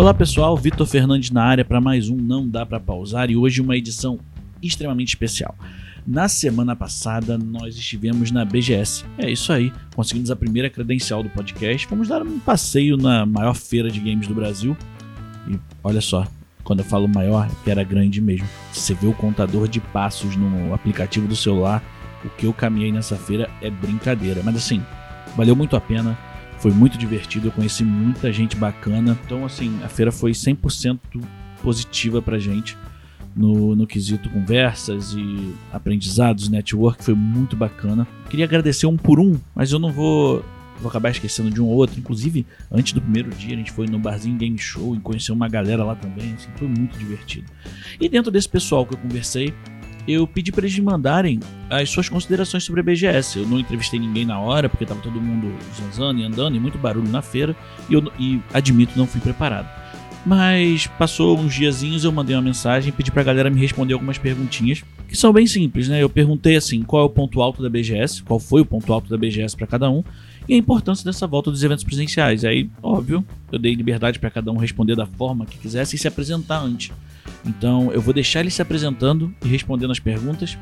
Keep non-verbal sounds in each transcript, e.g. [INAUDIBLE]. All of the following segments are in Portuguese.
Olá pessoal, Vitor Fernandes na área para mais um Não Dá para Pausar e hoje uma edição extremamente especial. Na semana passada nós estivemos na BGS. É isso aí, conseguimos a primeira credencial do podcast. Vamos dar um passeio na maior feira de games do Brasil. E olha só, quando eu falo maior, é que era grande mesmo. Você vê o contador de passos no aplicativo do celular, o que eu caminhei nessa feira é brincadeira. Mas assim, valeu muito a pena foi muito divertido, eu conheci muita gente bacana. Então, assim, a feira foi 100% positiva pra gente no, no quesito conversas e aprendizados, network, foi muito bacana. Queria agradecer um por um, mas eu não vou vou acabar esquecendo de um ou outro. Inclusive, antes do primeiro dia, a gente foi no Barzinho Game Show e conheceu uma galera lá também. Assim, foi muito divertido. E dentro desse pessoal que eu conversei, eu pedi para eles me mandarem as suas considerações sobre a BGS. Eu não entrevistei ninguém na hora, porque estava todo mundo zanzando e andando e muito barulho na feira, e, eu, e admito, não fui preparado. Mas passou uns diazinhos, eu mandei uma mensagem e pedi pra galera me responder algumas perguntinhas, que são bem simples, né? Eu perguntei assim, qual é o ponto alto da BGS, qual foi o ponto alto da BGS para cada um, e a importância dessa volta dos eventos presenciais. Aí, óbvio, eu dei liberdade para cada um responder da forma que quisesse e se apresentar antes. Então eu vou deixar ele se apresentando e respondendo as perguntas.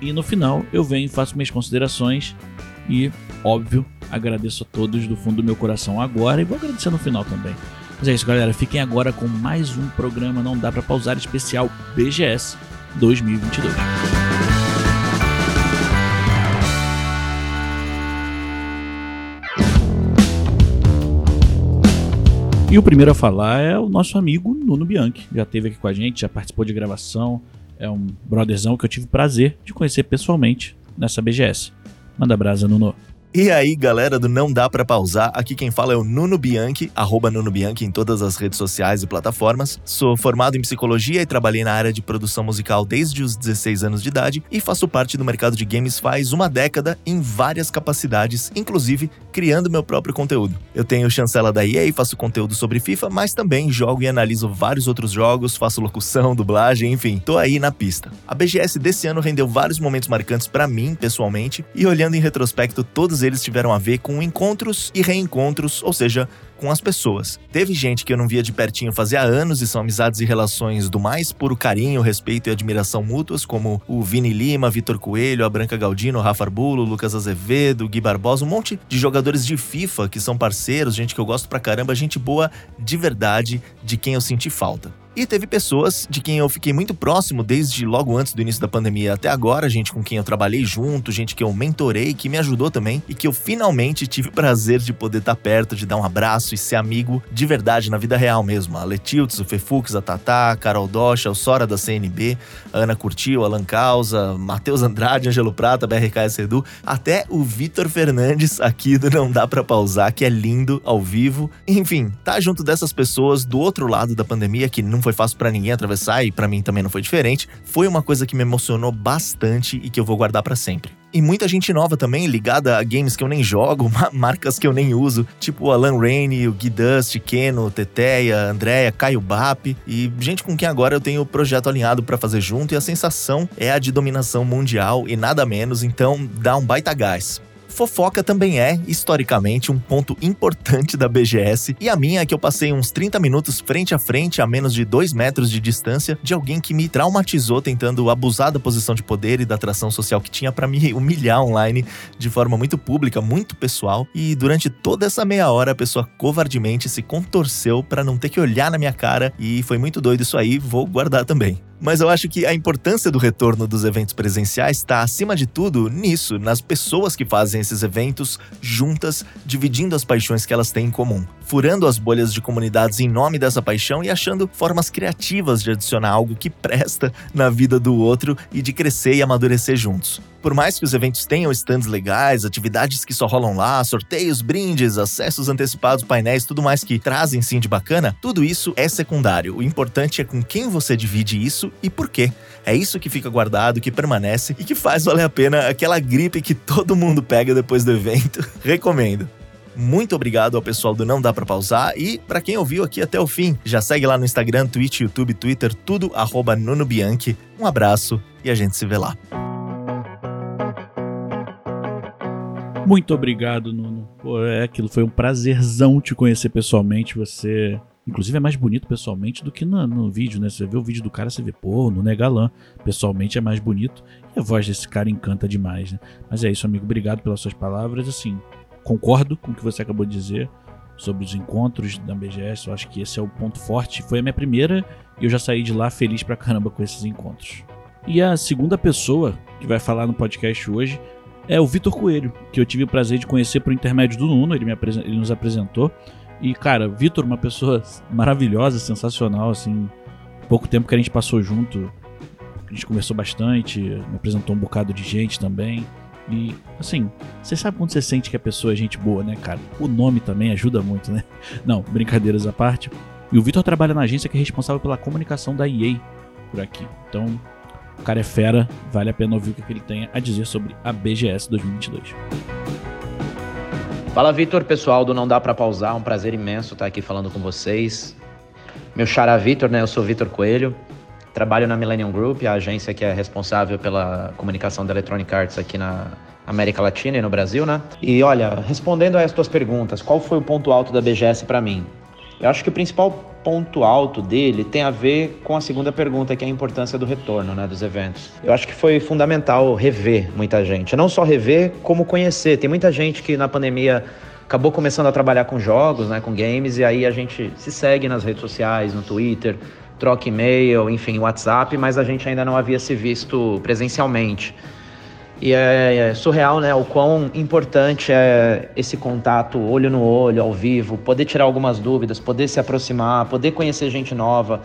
E no final eu venho e faço minhas considerações. E, óbvio, agradeço a todos do fundo do meu coração agora e vou agradecer no final também. Mas é isso, galera. Fiquem agora com mais um programa Não Dá para Pausar especial BGS 2022. E o primeiro a falar é o nosso amigo Nuno Bianchi. Já esteve aqui com a gente, já participou de gravação. É um brotherzão que eu tive prazer de conhecer pessoalmente nessa BGS. Manda brasa, Nuno. E aí, galera do Não Dá Pra Pausar, aqui quem fala é o Nuno Bianchi, arroba Nuno Bianchi em todas as redes sociais e plataformas. Sou formado em psicologia e trabalhei na área de produção musical desde os 16 anos de idade e faço parte do mercado de games faz uma década em várias capacidades, inclusive criando meu próprio conteúdo. Eu tenho chancela da EA, faço conteúdo sobre FIFA, mas também jogo e analiso vários outros jogos, faço locução, dublagem, enfim, tô aí na pista. A BGS desse ano rendeu vários momentos marcantes para mim, pessoalmente, e olhando em retrospecto todos eles tiveram a ver com encontros e reencontros, ou seja, com as pessoas. Teve gente que eu não via de pertinho fazia anos e são amizades e relações do mais puro carinho, respeito e admiração mútuas, como o Vini Lima, Vitor Coelho, a Branca Galdino, Rafa Arbulo, Lucas Azevedo, Gui Barbosa, um monte de jogadores de FIFA que são parceiros, gente que eu gosto pra caramba, gente boa de verdade, de quem eu senti falta. E teve pessoas de quem eu fiquei muito próximo desde logo antes do início da pandemia até agora, gente com quem eu trabalhei junto, gente que eu mentorei, que me ajudou também e que eu finalmente tive o prazer de poder estar perto, de dar um abraço e ser amigo de verdade na vida real mesmo. A Letiltz, o Fefux, a Tatá, a Carol Docha, o Sora da CNB, a Ana Curtiu, Alan Causa, Matheus Andrade, Angelo Prata, BRKS Edu, até o Vitor Fernandes aqui do Não Dá Pra Pausar, que é lindo ao vivo. Enfim, tá junto dessas pessoas do outro lado da pandemia que não foi fácil para ninguém atravessar e para mim também não foi diferente, foi uma coisa que me emocionou bastante e que eu vou guardar para sempre. E muita gente nova também, ligada a games que eu nem jogo, [LAUGHS] marcas que eu nem uso, tipo o Alan Rainey, o Gui Dust, Keno, Teteia, Andréia, Caio Bap, e gente com quem agora eu tenho o projeto alinhado para fazer junto, e a sensação é a de dominação mundial e nada menos, então dá um baita gás. Fofoca também é, historicamente, um ponto importante da BGS, e a minha é que eu passei uns 30 minutos frente a frente, a menos de 2 metros de distância, de alguém que me traumatizou tentando abusar da posição de poder e da atração social que tinha para me humilhar online de forma muito pública, muito pessoal, e durante toda essa meia hora a pessoa covardemente se contorceu para não ter que olhar na minha cara, e foi muito doido isso aí, vou guardar também. Mas eu acho que a importância do retorno dos eventos presenciais está, acima de tudo, nisso, nas pessoas que fazem esses eventos juntas, dividindo as paixões que elas têm em comum, furando as bolhas de comunidades em nome dessa paixão e achando formas criativas de adicionar algo que presta na vida do outro e de crescer e amadurecer juntos. Por mais que os eventos tenham stands legais, atividades que só rolam lá, sorteios, brindes, acessos antecipados, painéis, tudo mais que trazem sim de bacana, tudo isso é secundário. O importante é com quem você divide isso e por quê. É isso que fica guardado, que permanece e que faz valer a pena aquela gripe que todo mundo pega depois do evento. [LAUGHS] Recomendo. Muito obrigado ao pessoal do Não Dá Pra Pausar e para quem ouviu aqui até o fim, já segue lá no Instagram, Twitch, YouTube, Twitter, tudo arroba Nuno Bianchi. Um abraço e a gente se vê lá. Muito obrigado, Nuno. Pô, é aquilo, foi um prazerzão te conhecer pessoalmente. Você Inclusive é mais bonito pessoalmente do que no, no, vídeo, né? Você vê o vídeo do cara, você vê, pô, não é galã. Pessoalmente é mais bonito. E a voz desse cara encanta demais, né? Mas é isso, amigo. Obrigado pelas suas palavras. Assim, concordo com o que você acabou de dizer sobre os encontros da BGS. Eu acho que esse é o ponto forte. Foi a minha primeira e eu já saí de lá feliz pra caramba com esses encontros. E a segunda pessoa que vai falar no podcast hoje é o Vitor Coelho, que eu tive o prazer de conhecer por intermédio do Nuno, ele, me ele nos apresentou. E, cara, Vitor, uma pessoa maravilhosa, sensacional, assim. Pouco tempo que a gente passou junto, a gente conversou bastante, me apresentou um bocado de gente também. E, assim, você sabe quando você sente que a pessoa é gente boa, né, cara? O nome também ajuda muito, né? [LAUGHS] Não, brincadeiras à parte. E o Vitor trabalha na agência que é responsável pela comunicação da EA por aqui. Então, o cara é fera, vale a pena ouvir o que ele tem a dizer sobre a BGS 2022. Fala Vitor, pessoal do Não Dá Pra Pausar, um prazer imenso estar aqui falando com vocês. Meu xará Vitor, né? Eu sou Vitor Coelho, trabalho na Millennium Group, a agência que é responsável pela comunicação da Electronic Arts aqui na América Latina e no Brasil, né? E olha, respondendo as tuas perguntas, qual foi o ponto alto da BGS para mim? Eu acho que o principal ponto alto dele tem a ver com a segunda pergunta, que é a importância do retorno né, dos eventos. Eu acho que foi fundamental rever muita gente. Não só rever, como conhecer. Tem muita gente que na pandemia acabou começando a trabalhar com jogos, né, com games, e aí a gente se segue nas redes sociais, no Twitter, troca e-mail, enfim, WhatsApp, mas a gente ainda não havia se visto presencialmente. E é, é, surreal, né? O quão importante é esse contato olho no olho, ao vivo, poder tirar algumas dúvidas, poder se aproximar, poder conhecer gente nova,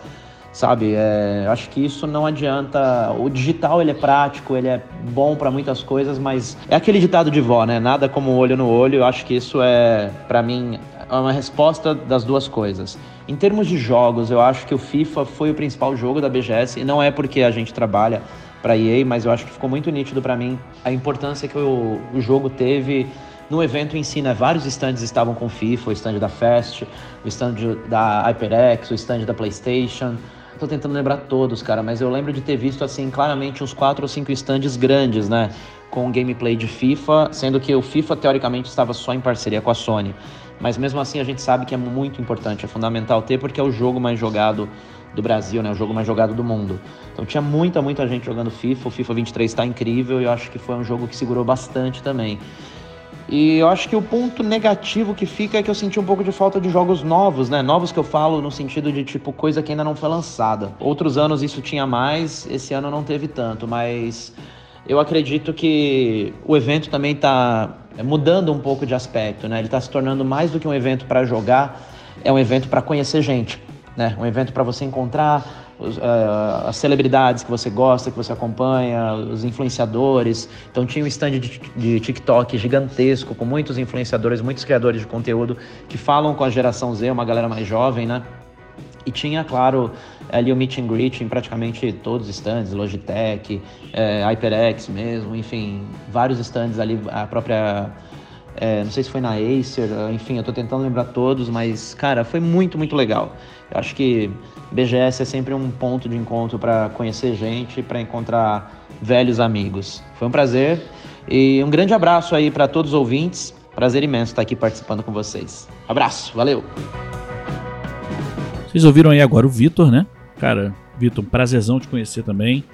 sabe? É, acho que isso não adianta. O digital ele é prático, ele é bom para muitas coisas, mas é aquele ditado de vó, né? Nada como olho no olho. Eu acho que isso é, para mim, é uma resposta das duas coisas. Em termos de jogos, eu acho que o FIFA foi o principal jogo da BGS e não é porque a gente trabalha para EA, mas eu acho que ficou muito nítido para mim a importância que o, o jogo teve no evento em si, né? Vários stands estavam com FIFA, o stand da Fest, o stand da HyperX, o stand da PlayStation. Tô tentando lembrar todos, cara, mas eu lembro de ter visto assim claramente uns quatro ou cinco stands grandes, né? Com gameplay de FIFA, sendo que o FIFA teoricamente estava só em parceria com a Sony. Mas mesmo assim a gente sabe que é muito importante, é fundamental ter porque é o jogo mais jogado do Brasil, né? O jogo mais jogado do mundo. Então tinha muita, muita gente jogando FIFA. O FIFA 23 está incrível e eu acho que foi um jogo que segurou bastante também. E eu acho que o ponto negativo que fica é que eu senti um pouco de falta de jogos novos, né? Novos que eu falo no sentido de tipo coisa que ainda não foi lançada. Outros anos isso tinha mais, esse ano não teve tanto, mas eu acredito que o evento também está mudando um pouco de aspecto, né? Ele está se tornando mais do que um evento para jogar, é um evento para conhecer gente né? Um evento para você encontrar uh, as celebridades que você gosta, que você acompanha, os influenciadores. Então tinha um stand de, de, TikTok gigantesco, com muitos influenciadores, muitos criadores de conteúdo que falam com a geração Z, uma galera mais jovem, né? E tinha, claro, ali o meet and greet em praticamente todos os stands, Logitech, é, HyperX mesmo, enfim, vários stands ali, a própria é, não sei se foi na Acer, enfim, eu tô tentando lembrar todos, mas, cara, foi muito, muito legal. Eu acho que BGS é sempre um ponto de encontro para conhecer gente, para encontrar velhos amigos. Foi um prazer e um grande abraço aí para todos os ouvintes. Prazer imenso estar aqui participando com vocês. Abraço, valeu! Vocês ouviram aí agora o Vitor, né? Cara, Vitor, um prazerzão te conhecer também.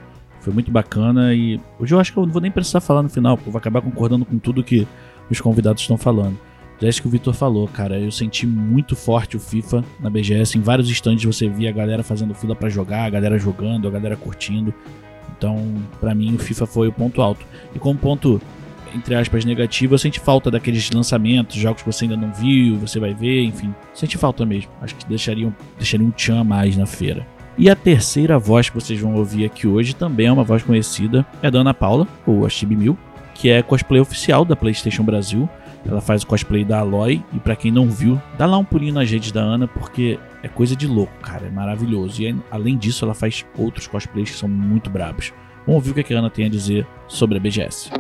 Foi muito bacana e hoje eu acho que eu não vou nem precisar falar no final, porque eu vou acabar concordando com tudo que os convidados estão falando. Já é isso que o Vitor falou, cara. Eu senti muito forte o FIFA na BGS. Em vários instantes você via a galera fazendo fila para jogar, a galera jogando, a galera curtindo. Então, para mim, o FIFA foi o ponto alto. E como ponto, entre aspas, negativo, eu senti falta daqueles lançamentos, jogos que você ainda não viu, você vai ver, enfim. Senti falta mesmo. Acho que deixaria, deixaria um tchan a mais na feira. E a terceira voz que vocês vão ouvir aqui hoje também é uma voz conhecida, é da Ana Paula, ou a Chibi Mil, que é cosplay oficial da PlayStation Brasil. Ela faz o cosplay da Aloy. E para quem não viu, dá lá um pulinho nas redes da Ana, porque é coisa de louco, cara. É maravilhoso. E além disso, ela faz outros cosplays que são muito brabos. Vamos ouvir o que a Ana tem a dizer sobre a BGS.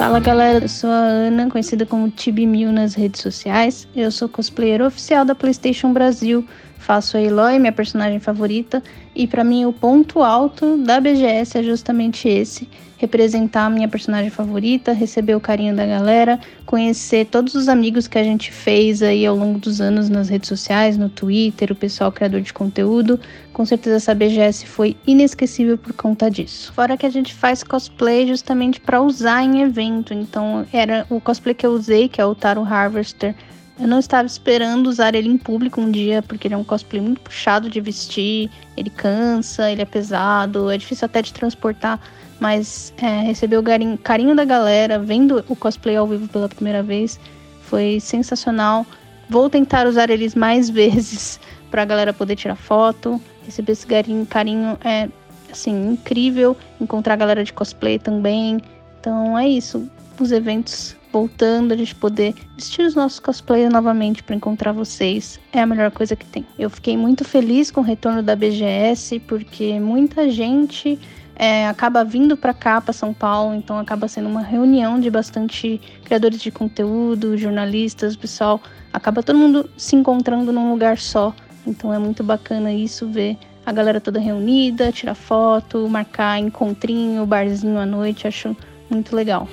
Fala galera, eu sou a Ana, conhecida como Tibimil nas redes sociais. Eu sou cosplayer oficial da PlayStation Brasil, faço a Eloy, minha personagem favorita, e para mim o ponto alto da BGS é justamente esse, representar a minha personagem favorita, receber o carinho da galera, conhecer todos os amigos que a gente fez aí ao longo dos anos nas redes sociais, no Twitter, o pessoal criador de conteúdo. Com certeza essa BGS foi inesquecível por conta disso. Fora que a gente faz cosplay justamente para usar em evento, então era o cosplay que eu usei, que é o Taro Harvester eu não estava esperando usar ele em público um dia, porque ele é um cosplay muito puxado de vestir, ele cansa, ele é pesado, é difícil até de transportar, mas é, receber o carinho da galera, vendo o cosplay ao vivo pela primeira vez, foi sensacional. Vou tentar usar eles mais [LAUGHS] vezes para a galera poder tirar foto. Receber esse carinho, carinho é assim incrível. Encontrar a galera de cosplay também. Então é isso. Os eventos voltando, a gente poder vestir os nossos cosplays novamente para encontrar vocês é a melhor coisa que tem. Eu fiquei muito feliz com o retorno da BGS porque muita gente é, acaba vindo para cá, para São Paulo, então acaba sendo uma reunião de bastante criadores de conteúdo, jornalistas, pessoal, acaba todo mundo se encontrando num lugar só. Então é muito bacana isso ver a galera toda reunida, tirar foto, marcar encontrinho, barzinho à noite, acho muito legal.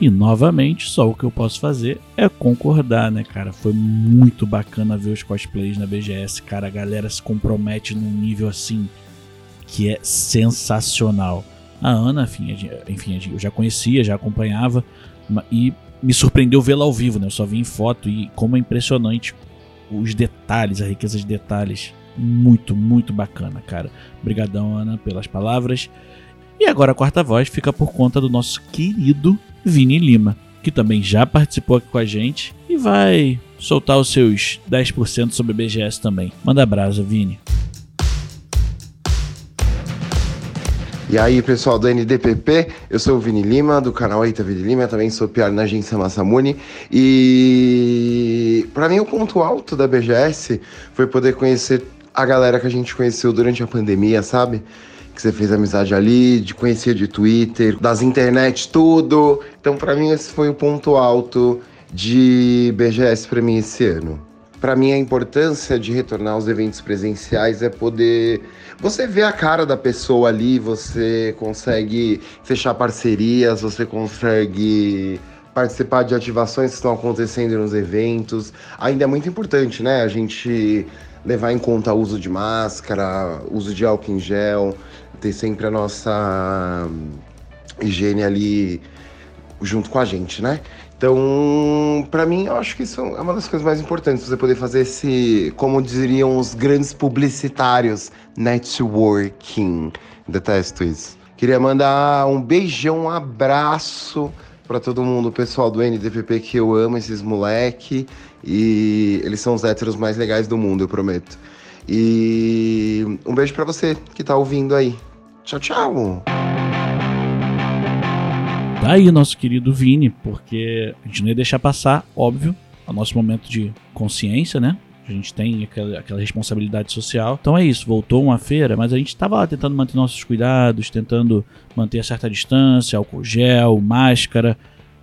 E novamente, só o que eu posso fazer é concordar, né, cara? Foi muito bacana ver os cosplays na BGS, cara. A galera se compromete num nível assim que é sensacional. A Ana, enfim, eu já conhecia, já acompanhava e me surpreendeu vê-la ao vivo, né? Eu só vi em foto e como é impressionante os detalhes, a riqueza de detalhes. Muito, muito bacana, cara. Obrigadão, Ana, pelas palavras. E agora a quarta voz fica por conta do nosso querido Vini Lima, que também já participou aqui com a gente e vai soltar os seus 10% sobre a BGS também. Manda brasa, Vini. E aí, pessoal do NDPP, eu sou o Vini Lima, do canal Eita Vini Lima, também sou PR na agência Massamune. E para mim o ponto alto da BGS foi poder conhecer a galera que a gente conheceu durante a pandemia, sabe? que você fez amizade ali, de conhecer de Twitter, das internet, tudo. Então, para mim, esse foi o ponto alto de BGS para mim esse ano. Para mim, a importância de retornar aos eventos presenciais é poder você ver a cara da pessoa ali, você consegue fechar parcerias, você consegue participar de ativações que estão acontecendo nos eventos. Ainda é muito importante, né? A gente levar em conta o uso de máscara, uso de álcool em gel ter sempre a nossa higiene ali junto com a gente, né? Então, para mim, eu acho que isso é uma das coisas mais importantes, você poder fazer esse, como diriam os grandes publicitários, networking. Detesto isso. Queria mandar um beijão, um abraço para todo mundo, o pessoal do NDPP que eu amo, esses moleque. E eles são os héteros mais legais do mundo, eu prometo. E um beijo para você que tá ouvindo aí. Tchau, tchau. Tá aí nosso querido Vini, porque a gente não ia deixar passar, óbvio, o nosso momento de consciência, né? A gente tem aquela, aquela, responsabilidade social. Então é isso, voltou uma feira, mas a gente estava lá tentando manter nossos cuidados, tentando manter certa distância, álcool gel, máscara,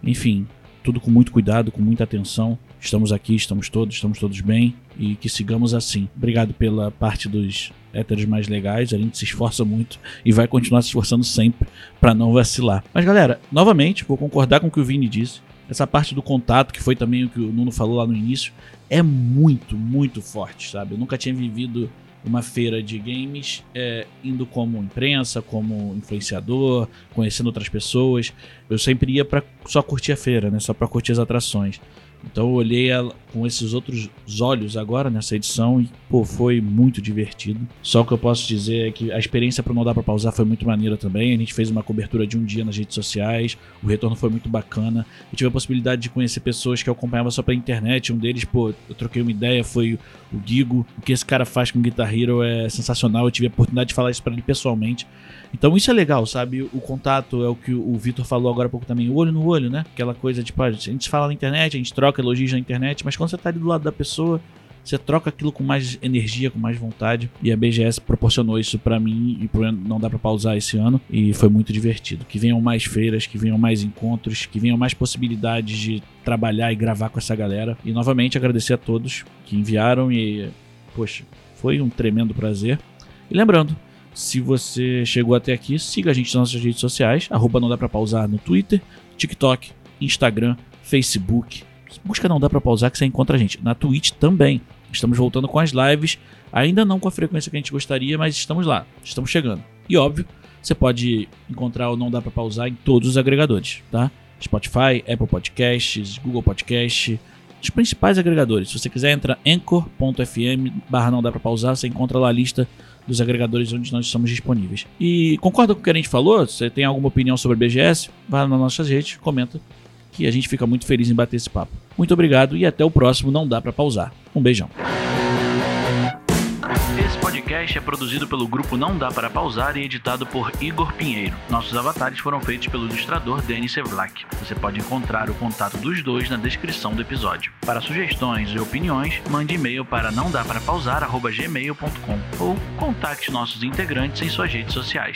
enfim, tudo com muito cuidado, com muita atenção. Estamos aqui, estamos todos, estamos todos bem e que sigamos assim. Obrigado pela parte dos héteros mais legais, a gente se esforça muito e vai continuar se esforçando sempre para não vacilar. Mas galera, novamente, vou concordar com o que o Vini disse. Essa parte do contato, que foi também o que o Nuno falou lá no início, é muito, muito forte, sabe? Eu nunca tinha vivido uma feira de games é, indo como imprensa, como influenciador, conhecendo outras pessoas. Eu sempre ia para só curtir a feira, né? Só para curtir as atrações. Então eu olhei ela com esses outros olhos agora nessa edição e, pô, foi muito divertido. Só o que eu posso dizer é que a experiência para não dar para pausar foi muito maneira também. A gente fez uma cobertura de um dia nas redes sociais, o retorno foi muito bacana. Eu tive a possibilidade de conhecer pessoas que eu acompanhava só pela internet. Um deles, pô, eu troquei uma ideia, foi o Gigo. O que esse cara faz com Guitar Hero é sensacional. Eu tive a oportunidade de falar isso para ele pessoalmente. Então isso é legal, sabe? O contato é o que o Vitor falou agora há pouco também, o olho no olho, né? Aquela coisa de, tipo, a gente fala na internet, a gente troca elogios na internet, mas quando você tá ali do lado da pessoa, você troca aquilo com mais energia, com mais vontade. E a BGS proporcionou isso para mim e não dá para pausar esse ano. E foi muito divertido. Que venham mais feiras, que venham mais encontros, que venham mais possibilidades de trabalhar e gravar com essa galera. E novamente agradecer a todos que enviaram e, poxa, foi um tremendo prazer. E lembrando, Se você chegou até aqui, siga a gente nas nossas redes sociais, arroba não dá pra pausar no Twitter, TikTok, Instagram, Facebook. Busca não dá pra pausar que você encontra a gente. Na Twitch também. Estamos voltando com as lives, ainda não com a frequência que a gente gostaria, mas estamos lá, estamos chegando. E óbvio, você pode encontrar o Não Dá Pra Pausar em todos os agregadores, tá? Spotify, Apple Podcasts, Google Podcast, os principais agregadores. Se você quiser, entra anchor.fm barra não dá pra pausar, você encontra lá a lista dos agregadores onde nós estamos disponíveis. E concorda com o que a gente falou? Você tem alguma opinião sobre a BGS, vá nas nossas redes, comenta, que a gente fica muito feliz em bater esse papo. Muito obrigado e até o próximo Não Dá Pra Pausar. Um beijão. Esse podcast é produzido pelo grupo Não Dá Para Pausar e editado por Igor Pinheiro. Nossos avatares foram feitos pelo ilustrador Denis Sevlak. Você pode encontrar o contato dos dois na descrição do episódio. Para sugestões e opiniões, mande e-mail para não dá para pausar@gmail.com ou contacte nossos integrantes em suas redes sociais.